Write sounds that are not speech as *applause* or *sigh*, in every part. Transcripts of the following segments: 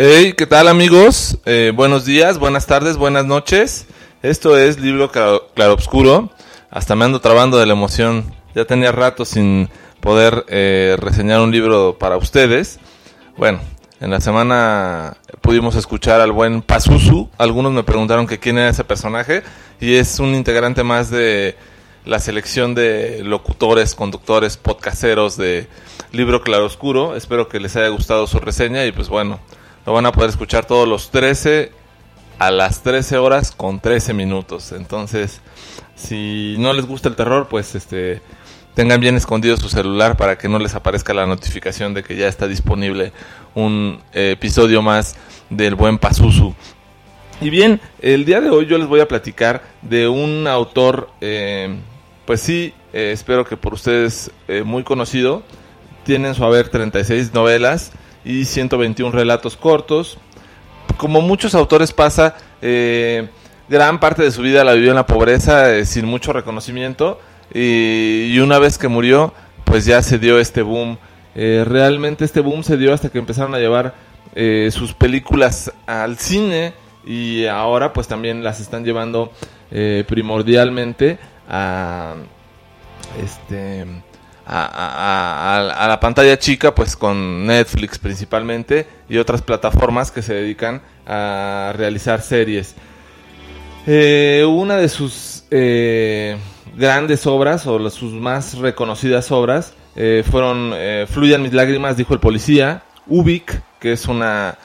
Hey, ¿qué tal amigos? Eh, buenos días, buenas tardes, buenas noches. Esto es Libro Claro, Claroscuro. Hasta me ando trabando de la emoción. Ya tenía rato sin poder eh, reseñar un libro para ustedes. Bueno, en la semana pudimos escuchar al buen Pazuzu. Algunos me preguntaron que quién era ese personaje y es un integrante más de la selección de locutores, conductores, podcasteros de Libro Claroscuro. Espero que les haya gustado su reseña y pues bueno, lo van a poder escuchar todos los 13 a las 13 horas con 13 minutos. Entonces, si no les gusta el terror, pues este tengan bien escondido su celular para que no les aparezca la notificación de que ya está disponible un eh, episodio más del buen Pazuzu. Y bien, el día de hoy yo les voy a platicar de un autor, eh, pues sí, eh, espero que por ustedes muy conocido. Tienen su haber 36 novelas y 121 relatos cortos. Como muchos autores pasa, eh, gran parte de su vida la vivió en la pobreza, eh, sin mucho reconocimiento, y, una vez que murió, pues ya se dio este boom. Eh, realmente este boom se dio hasta que empezaron a llevar sus películas al cine y ahora pues también las están llevando primordialmente a este a, la pantalla chica, pues con Netflix principalmente y otras plataformas que se dedican a realizar series. Eh, una de sus eh, grandes obras o sus más reconocidas obras eh, fueron Fluyan mis lágrimas, dijo el policía, Ubik, que es una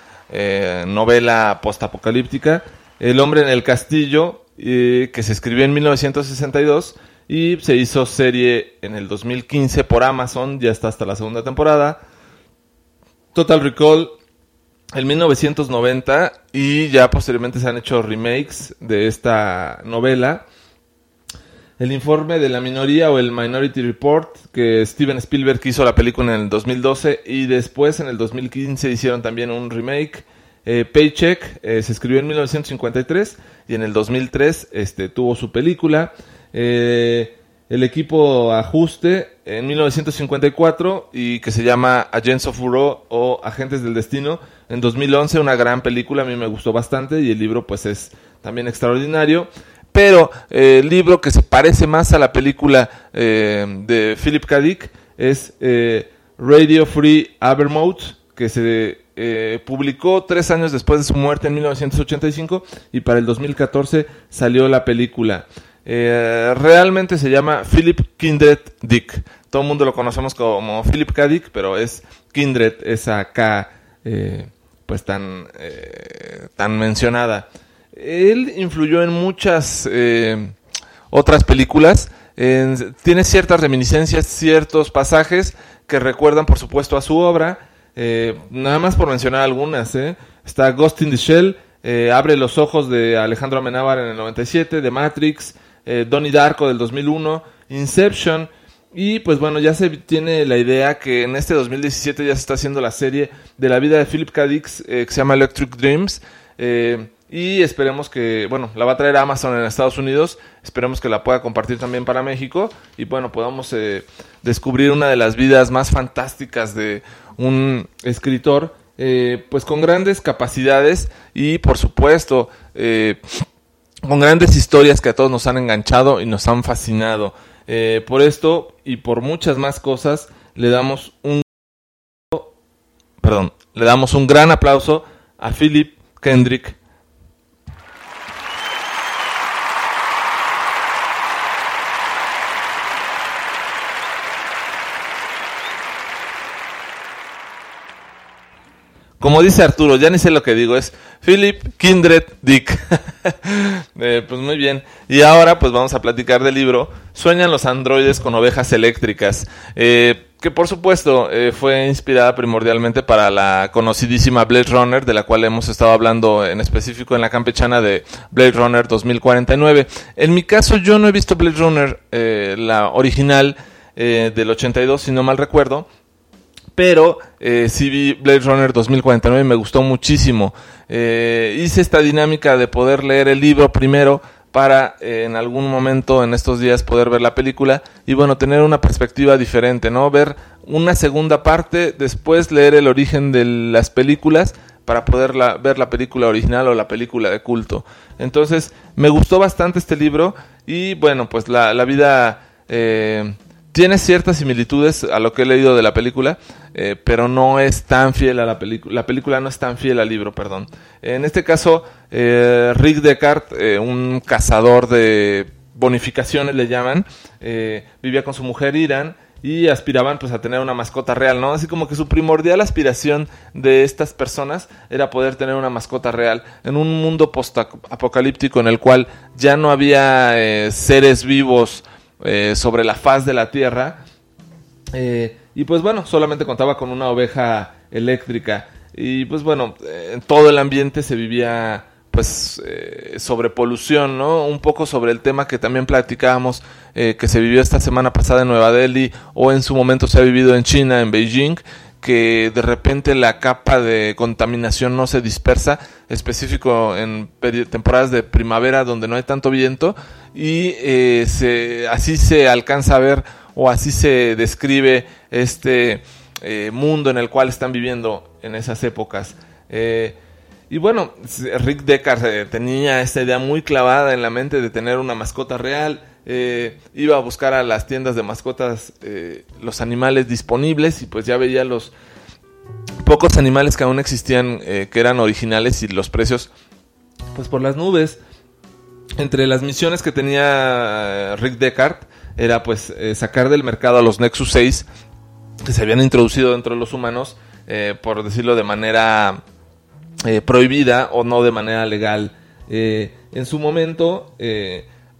novela postapocalíptica, El hombre en el castillo, que se escribió en 1962 y se hizo serie en el 2015 por Amazon, ya está hasta la segunda temporada. Total Recall en 1990 y ya posteriormente se han hecho remakes de esta novela. El informe de la minoría o el Minority Report, que Steven Spielberg hizo la película en el 2012 y después en el 2015 hicieron también un remake. Eh, Paycheck eh, se escribió en 1953 y en el 2003 este, tuvo su película. Eh, el equipo Ajuste en 1954 y que se llama Agents of Furore o Agentes del Destino en 2011, una gran película, a mí me gustó bastante y el libro pues es también extraordinario. Pero eh, el libro que se parece más a la película eh, de Philip K. Dick es Radio Free Abermouth, que se publicó tres años después de su muerte en 1985 y para el 2014 salió la película. Eh, realmente se llama Philip Kindred Dick. Todo el mundo lo conocemos como Philip K. Dick, pero es Kindred, esa K eh, pues tan, eh, tan mencionada. Él influyó en muchas otras películas. tiene ciertas reminiscencias, ciertos pasajes que recuerdan, por supuesto, a su obra. nada más por mencionar algunas. Está Ghost in the Shell, Abre los ojos de Alejandro Amenábar en el 97, de Matrix, eh, Donnie Darko del 2001, Inception. Y pues bueno, ya se tiene la idea que en este 2017 ya se está haciendo la serie de la vida de Philip K. Dick eh, que se llama Electric Dreams. Eh, y esperemos que, bueno, la va a traer Amazon en Estados Unidos. Esperemos que la pueda compartir también para México. Y bueno, podamos descubrir una de las vidas más fantásticas de un escritor, pues con grandes capacidades y por supuesto con grandes historias que a todos nos han enganchado y nos han fascinado. Eh, por esto y por muchas más cosas, le damos un perdón, le damos un gran aplauso a Philip Kendrick. Como dice Arturo, ya ni sé lo que digo, es Philip Kindred Dick. *laughs* Eh, pues muy bien. Y ahora pues vamos a platicar del libro Sueñan los androides con ovejas eléctricas. Eh, que por supuesto eh, fue inspirada primordialmente para la conocidísima Blade Runner, de la cual hemos estado hablando en específico en la campechana de Blade Runner 2049. En mi caso yo no he visto Blade Runner, la original del 82, si no mal recuerdo, pero eh, sí vi Blade Runner 2049 y me gustó muchísimo. Eh, hice esta dinámica de poder leer el libro primero para eh, en algún momento en estos días poder ver la película y bueno, tener una perspectiva diferente, ¿no? Ver una segunda parte, después leer el origen de las películas para poder ver la película original o la película de culto. Entonces, me gustó bastante este libro y bueno, pues la, la vida eh, tiene ciertas similitudes a lo que he leído de la película, eh, pero no es tan fiel a la película. La película no es tan fiel al libro, perdón. En este caso, eh, Rick Descartes, eh, un cazador de bonificaciones le llaman, vivía con su mujer Irán y aspiraban pues a tener una mascota real, ¿no? Así como que su primordial aspiración de estas personas era poder tener una mascota real en un mundo post-apocalíptico en el cual ya no había seres vivos eh, sobre la faz de la tierra. Eh, y pues bueno, solamente contaba con una oveja eléctrica. Y pues bueno, en todo el ambiente se vivía pues eh, sobre polución, ¿no? Un poco sobre el tema que también platicábamos que se vivió esta semana pasada en Nueva Delhi o en su momento se ha vivido en China, en Beijing, que de repente la capa de contaminación no se dispersa, específico en temporadas de primavera donde no hay tanto viento y eh, así se alcanza a ver o así se describe este eh, mundo en el cual están viviendo en esas épocas. Eh, y bueno, Rick Deckard tenía esta idea muy clavada en la mente de tener una mascota real. iba a buscar a las tiendas de mascotas los animales disponibles y pues ya veía los pocos animales que aún existían que eran originales y los precios pues por las nubes entre las misiones que tenía eh, Rick Deckard era pues eh, sacar del mercado a los Nexus 6 que se habían introducido dentro de los humanos, eh, por decirlo de manera prohibida o no de manera legal. en su momento,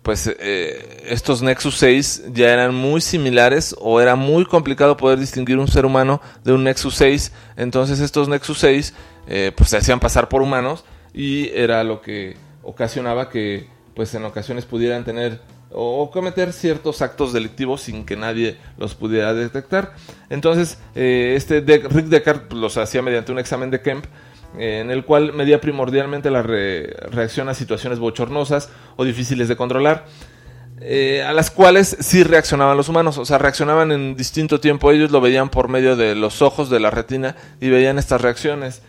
pues estos Nexus 6 ya eran muy similares o era muy complicado poder distinguir un ser humano de un Nexus 6. Entonces estos Nexus 6 pues se hacían pasar por humanos y era lo que ocasionaba que pues en ocasiones pudieran tener o cometer ciertos actos delictivos sin que nadie los pudiera detectar. Entonces, eh, este Rick Deckard los hacía mediante un examen de Kemp, eh, en el cual medía primordialmente la reacción a situaciones bochornosas o difíciles de controlar. Eh, a las cuales sí reaccionaban los humanos, o sea, reaccionaban en distinto tiempo, ellos lo veían por medio de los ojos, de la retina, y veían estas reacciones.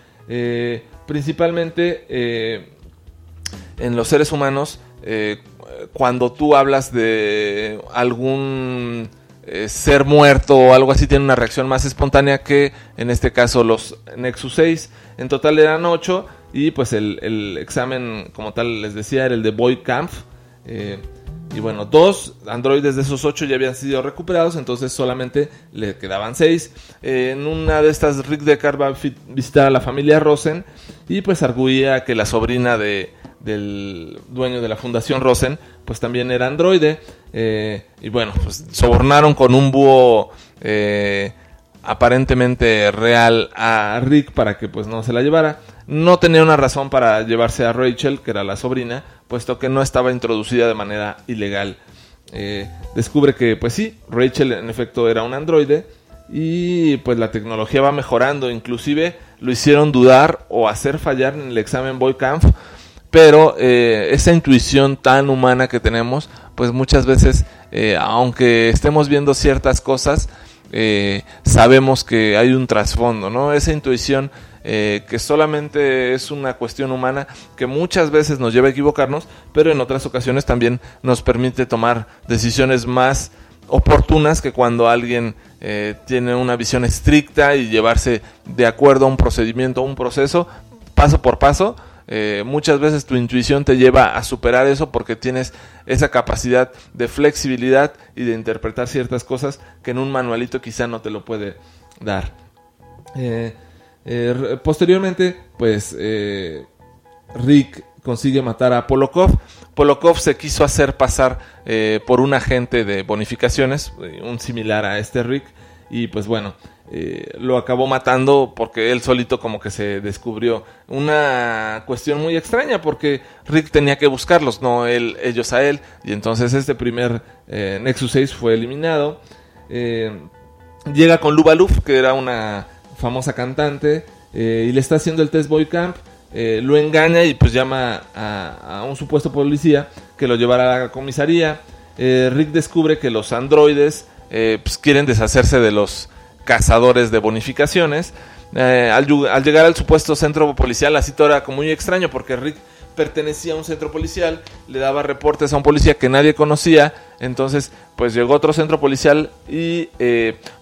principalmente en los seres humanos eh, cuando tú hablas de algún eh, ser muerto o algo así, tiene una reacción más espontánea que en este caso los Nexus 6. En total eran 8 y pues el, examen como tal les decía era el de Boy Kampf. Eh, y bueno, dos androides de esos ocho ya habían sido recuperados, entonces solamente le quedaban seis. en una de estas, Rick Deckard va a visitar a la familia Rosen y pues arguía que la sobrina de, del dueño de la Fundación Rosen, pues también era androide. Eh, y bueno, pues sobornaron con un búho eh, aparentemente real a Rick para que pues no se la llevara. No tenía una razón para llevarse a Rachel, que era la sobrina, puesto que no estaba introducida de manera ilegal. Eh, descubre que pues sí, Rachel en efecto era un androide y pues la tecnología va mejorando, inclusive lo hicieron dudar o hacer fallar en el examen Boykampf pero eh, esa intuición tan humana que tenemos, pues muchas veces, eh, aunque estemos viendo ciertas cosas, eh, sabemos que hay un trasfondo, ¿no? Esa intuición que solamente es una cuestión humana que muchas veces nos lleva a equivocarnos, pero en otras ocasiones también nos permite tomar decisiones más oportunas que cuando alguien tiene una visión estricta y llevarse de acuerdo a un procedimiento, un proceso, paso por paso, eh, muchas veces tu intuición te lleva a superar eso porque tienes esa capacidad de flexibilidad y de interpretar ciertas cosas que en un manualito quizá no te lo puede dar. Eh, posteriormente, pues Rick consigue matar a Polokov. Polokov se quiso hacer pasar eh, por un agente de bonificaciones, eh, un similar a este Rick, y pues bueno, eh, lo acabó matando porque él solito como que se descubrió una cuestión muy extraña porque Rick tenía que buscarlos, no él, ellos a él, y entonces este primer Nexus 6 fue eliminado. llega con Luba que era una famosa cantante, y le está haciendo el test boy camp eh, lo engaña y pues llama a, un supuesto policía que lo llevará a la comisaría. Eh, Rick descubre que los androides eh, pues quieren deshacerse de los cazadores de bonificaciones. Al, llegar al supuesto centro policial, la cita era como muy extraño porque Rick pertenecía a un centro policial, le daba reportes a un policía que nadie conocía, entonces pues llegó otro centro policial y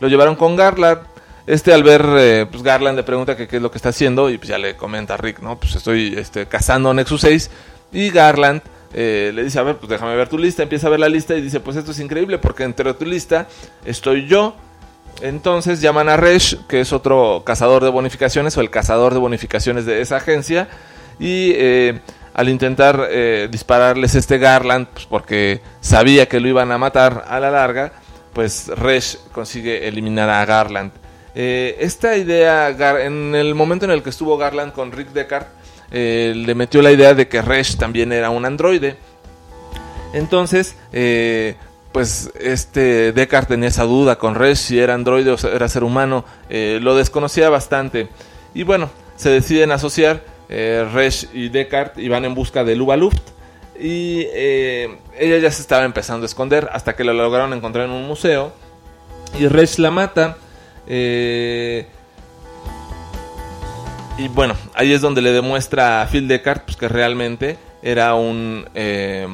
lo llevaron con Garland, este al ver, eh, pues Garland le pregunta qué es lo que está haciendo y pues ya le comenta a Rick, ¿no? Pues estoy este, cazando Nexus 6 y Garland eh, le dice, a ver, pues déjame ver tu lista, empieza a ver la lista y dice, pues esto es increíble porque entre tu lista estoy yo. Entonces llaman a Resh, que es otro cazador de bonificaciones o el cazador de bonificaciones de esa agencia y... Eh, al intentar dispararles este Garland, pues porque sabía que lo iban a matar a la larga, pues Resh consigue eliminar a Garland. Eh, esta idea, en el momento en el que estuvo Garland con Rick Deckard, eh, le metió la idea de que Resh también era un androide. Entonces, eh, pues este Deckard tenía esa duda con Resh si era androide o era ser humano, lo desconocía bastante. Y bueno, se deciden asociar Resh y Deckard y van en busca de Luba Luft. Y ella ya se estaba empezando a esconder hasta que la lograron encontrar en un museo. Y Resh la mata eh, y bueno, ahí es donde le demuestra a Phil Deckard pues, que realmente era un eh,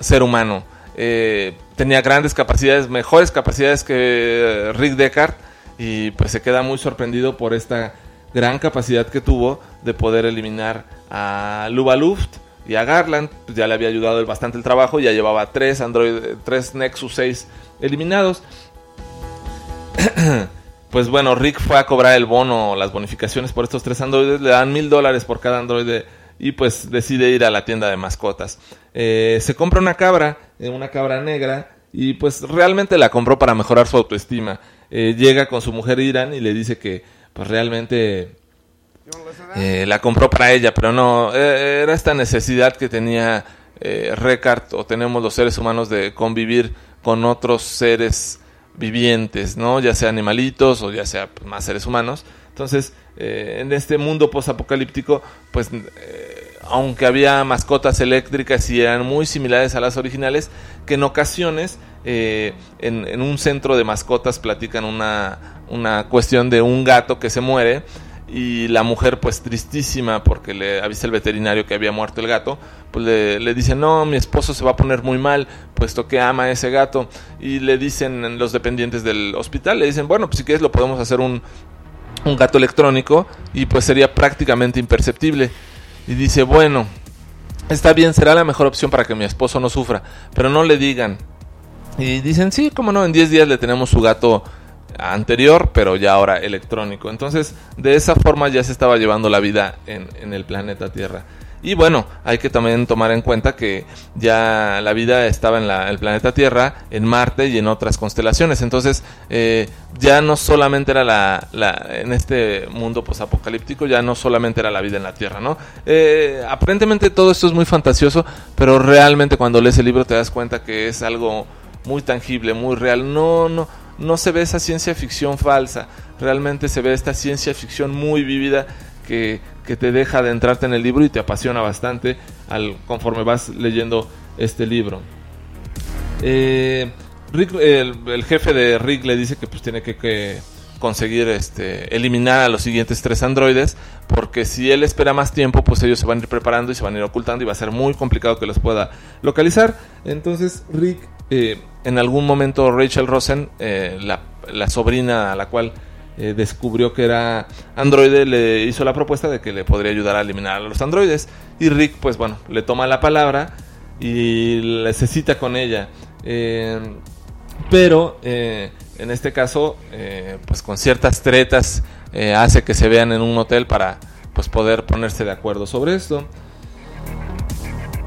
ser humano. Eh, tenía grandes capacidades, mejores capacidades que Rick Deckard. Y pues se queda muy sorprendido por esta gran capacidad que tuvo de poder eliminar a Luba Luft y a Garland. Pues ya le había ayudado bastante el trabajo, ya llevaba tres Android, tres Nexus 6 eliminados. *clears throat* pues bueno, Rick fue a cobrar el bono, las bonificaciones por estos tres androides, le dan mil dólares por cada androide y pues decide ir a la tienda de mascotas. Eh, se compra una cabra, eh, una cabra negra, y pues realmente la compró para mejorar su autoestima. Eh, llega con su mujer Irán y le dice que pues realmente la compró para ella, pero no, era esta necesidad que tenía Recart o tenemos los seres humanos de convivir con otros seres vivientes, ¿no? Ya sea animalitos o ya sea pues, más seres humanos. Entonces, eh, en este mundo post-apocalíptico, pues, eh, aunque había mascotas eléctricas y eran muy similares a las originales, que en ocasiones eh, en, un centro de mascotas platican una, una cuestión de un gato que se muere y la mujer pues tristísima porque le avisa el veterinario que había muerto el gato, pues le, dice, no, mi esposo se va a poner muy mal, puesto que ama a ese gato. Y le dicen los dependientes del hospital, le dicen, bueno, pues si quieres lo podemos hacer un, un gato electrónico y pues sería prácticamente imperceptible. Y dice, bueno, está bien, será la mejor opción para que mi esposo no sufra, pero no le digan. Y dicen, sí, cómo no, en 10 días le tenemos su gato anterior, pero ya ahora electrónico. Entonces, de esa forma ya se estaba llevando la vida en, en el planeta Tierra. Y bueno, hay que también tomar en cuenta que ya la vida estaba en el planeta Tierra, en Marte y en otras constelaciones. Entonces, eh, ya no solamente era la, en este mundo posapocalíptico, ya no solamente era la vida en la Tierra, ¿no? Eh, aparentemente todo esto es muy fantasioso, pero realmente cuando lees el libro te das cuenta que es algo muy tangible, muy real. No, no, no se ve esa ciencia ficción falsa. Realmente se ve esta ciencia ficción muy vívida que, te deja adentrarte en el libro y te apasiona bastante al, conforme vas leyendo este libro. Eh, el, jefe de Rick le dice que pues tiene que, conseguir este, eliminar a los siguientes tres androides, porque si él espera más tiempo, pues ellos se van a ir preparando y se van a ir ocultando y va a ser muy complicado que los pueda localizar. Entonces Rick, eh, en algún momento Rachel Rosen, eh, la, la sobrina a la cual eh, descubrió que era androide, le hizo la propuesta de que le podría ayudar a eliminar a los androides. Y Rick, pues bueno, le toma la palabra y se cita con ella. Eh, pero eh, en este caso, pues con ciertas tretas hace que se vean en un hotel para pues poder ponerse de acuerdo sobre esto.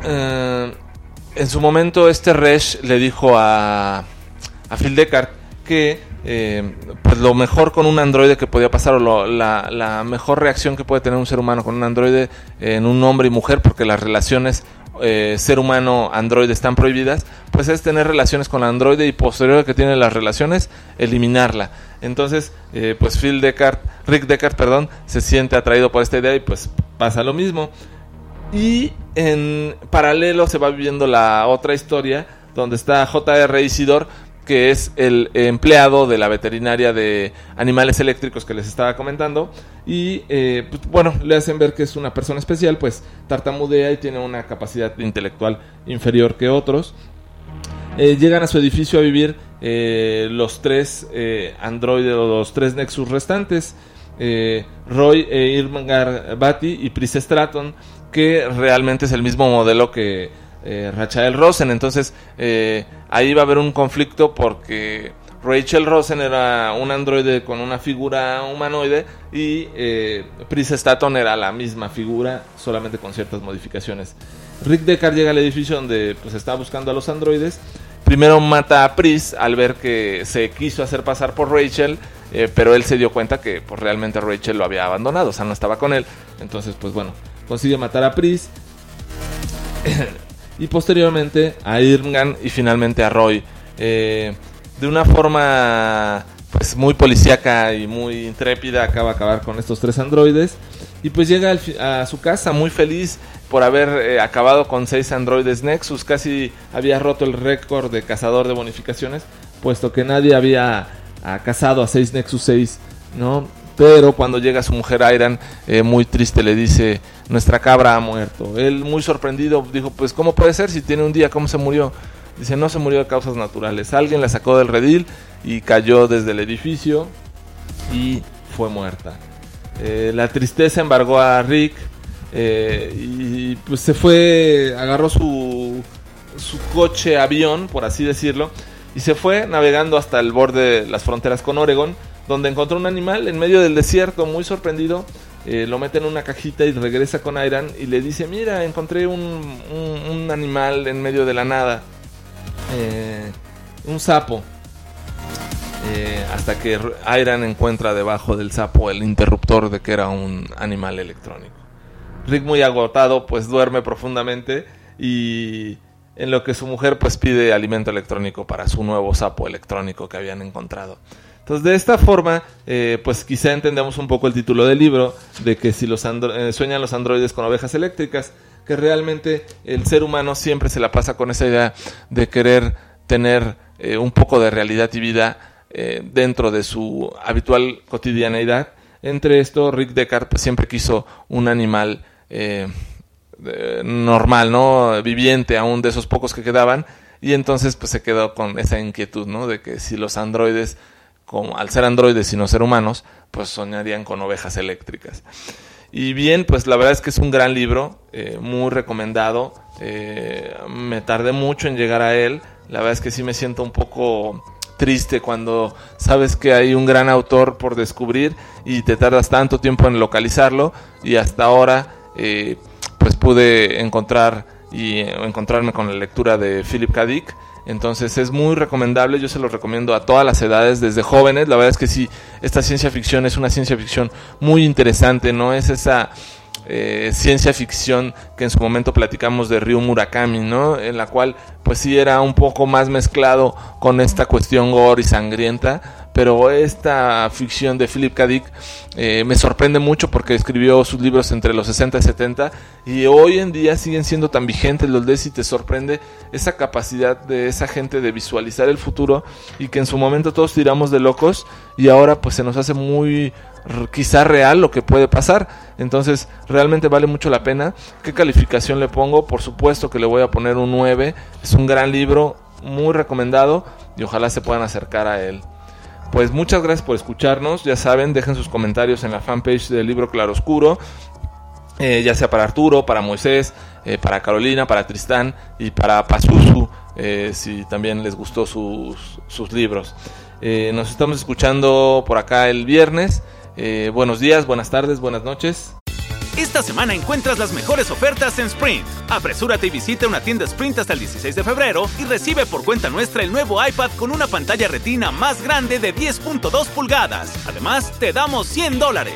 En su momento este Resh le dijo a, a Phil Deckard que eh, pues lo mejor con un androide que podía pasar o la, mejor reacción que puede tener un ser humano con un androide en un hombre y mujer porque las relaciones eh, ser humano androide están prohibidas pues es tener relaciones con el androide y posterior a que tiene las relaciones eliminarla entonces eh, pues Phil Deckard Rick Deckard perdón se siente atraído por esta idea y pues pasa lo mismo y en paralelo se va viviendo la otra historia donde está J.R. Isidor que es el empleado de la veterinaria de animales eléctricos que les estaba comentando. Y eh, pues, bueno, le hacen ver que es una persona especial, pues tartamudea y tiene una capacidad intelectual inferior que otros. Eh, llegan a su edificio a vivir eh, los tres androides o los tres Nexus restantes. Roy e Irmgar Bati y Pris Stratton, que realmente es el mismo modelo que eh, Rachel Rosen. Entonces eh, ahí va a haber un conflicto porque Rachel Rosen era un androide con una figura humanoide y eh, Pris Staton era la misma figura, solamente con ciertas modificaciones. Rick Deckard llega al edificio donde pues está buscando a los androides. Primero mata a Pris al ver que se quiso hacer pasar por Rachel, pero él se dio cuenta que pues, realmente Rachel lo había abandonado, o sea, no estaba con él. Entonces, pues bueno, consigue matar a Pris. Y posteriormente a Irmgan y finalmente a Roy. Eh, de una forma pues muy policíaca y muy intrépida acaba de acabar con estos tres androides y pues llega a su casa muy feliz por haber eh, acabado con seis androides Nexus, casi había roto el récord de cazador de bonificaciones, puesto que nadie había ah, cazado a seis Nexus 6, ¿no? Pero cuando llega su mujer Iron, eh, muy triste, le dice, nuestra cabra ha muerto. Él muy sorprendido dijo, pues ¿cómo puede ser si tiene un día? ¿Cómo se murió? Dice, no se murió de causas naturales. Alguien la sacó del redil y cayó desde el edificio y fue muerta. Eh, la tristeza embargó a Rick eh, y pues se fue, agarró su, su coche avión, por así decirlo, y se fue navegando hasta el borde de las fronteras con Oregon donde encontró un animal en medio del desierto, muy sorprendido. Eh, lo mete en una cajita y regresa con Iron y le dice, mira, encontré un, animal en medio de la nada. Eh, un sapo. Eh, hasta que Iron encuentra debajo del sapo el interruptor de que era un animal electrónico. Rick muy agotado pues duerme profundamente y en lo que su mujer pues pide alimento electrónico para su nuevo sapo electrónico que habían encontrado. Entonces, de esta forma, eh, pues quizá entendemos un poco el título del libro, de que si los eh, sueñan los androides con ovejas eléctricas, que realmente el ser humano siempre se la pasa con esa idea de querer tener eh, un poco de realidad y vida dentro de su habitual cotidianeidad. Entre esto, Rick Deckard pues, siempre quiso un animal normal, ¿no? Viviente, aún de esos pocos que quedaban. Y entonces pues se quedó con esa inquietud, ¿no? De que si los androides como al ser androides y no ser humanos, pues soñarían con ovejas eléctricas. Y bien, pues la verdad es que es un gran libro, eh, muy recomendado. Eh, me tardé mucho en llegar a él. La verdad es que sí me siento un poco triste cuando sabes que hay un gran autor por descubrir y te tardas tanto tiempo en localizarlo y hasta ahora eh, pues pude encontrar y encontrarme con la lectura de Philip K. Dick entonces es muy recomendable, yo se lo recomiendo a todas las edades, desde jóvenes. La verdad es que sí, esta ciencia ficción es una ciencia ficción muy interesante, no es esa eh, ciencia ficción que en su momento platicamos de Ryu Murakami, ¿no? En la cual pues sí era un poco más mezclado con esta cuestión gore y sangrienta, pero esta ficción de Philip K. Dick eh, me sorprende mucho porque escribió sus libros entre los 60 y 70 y hoy en día siguen siendo tan vigentes los lees y te sorprende esa capacidad de esa gente de visualizar el futuro y que en su momento todos tiramos de locos y ahora pues se nos hace muy quizá real lo que puede pasar. Entonces, realmente vale mucho la pena. ¿Qué calificación le pongo? Por supuesto que le voy a poner un 9. Es un gran libro, muy recomendado y ojalá se puedan acercar a él. Pues muchas gracias por escucharnos. Ya saben, dejen sus comentarios en la fanpage del libro Claroscuro. Eh, ya sea para Arturo, para Moisés, eh, para Carolina, para Tristán y para Pazuzu, eh, si también les gustó sus, sus libros. nos estamos escuchando por acá el viernes. Eh, buenos días, buenas tardes, buenas noches. Esta semana encuentras las mejores ofertas en Sprint. Apresúrate y visita una tienda Sprint hasta el 16 de febrero y recibe por cuenta nuestra el nuevo iPad con una pantalla retina más grande de 10.2 pulgadas. Además, te damos 100 dólares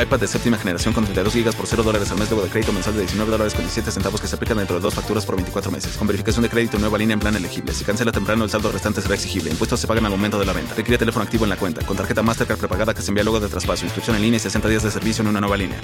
iPad de séptima generación con 32 GB por 0 dólares al mes luego de crédito mensual de 19 dólares con 17 centavos que se aplican dentro de dos facturas por 24 meses. Con verificación de crédito nueva línea en plan elegible. Si cancela temprano, el saldo restante será exigible. Impuestos se pagan al momento de la venta. Requiere teléfono activo en la cuenta. Con tarjeta Mastercard prepagada que se envía luego de traspaso. Inscripción en línea y 60 días de servicio en una nueva línea.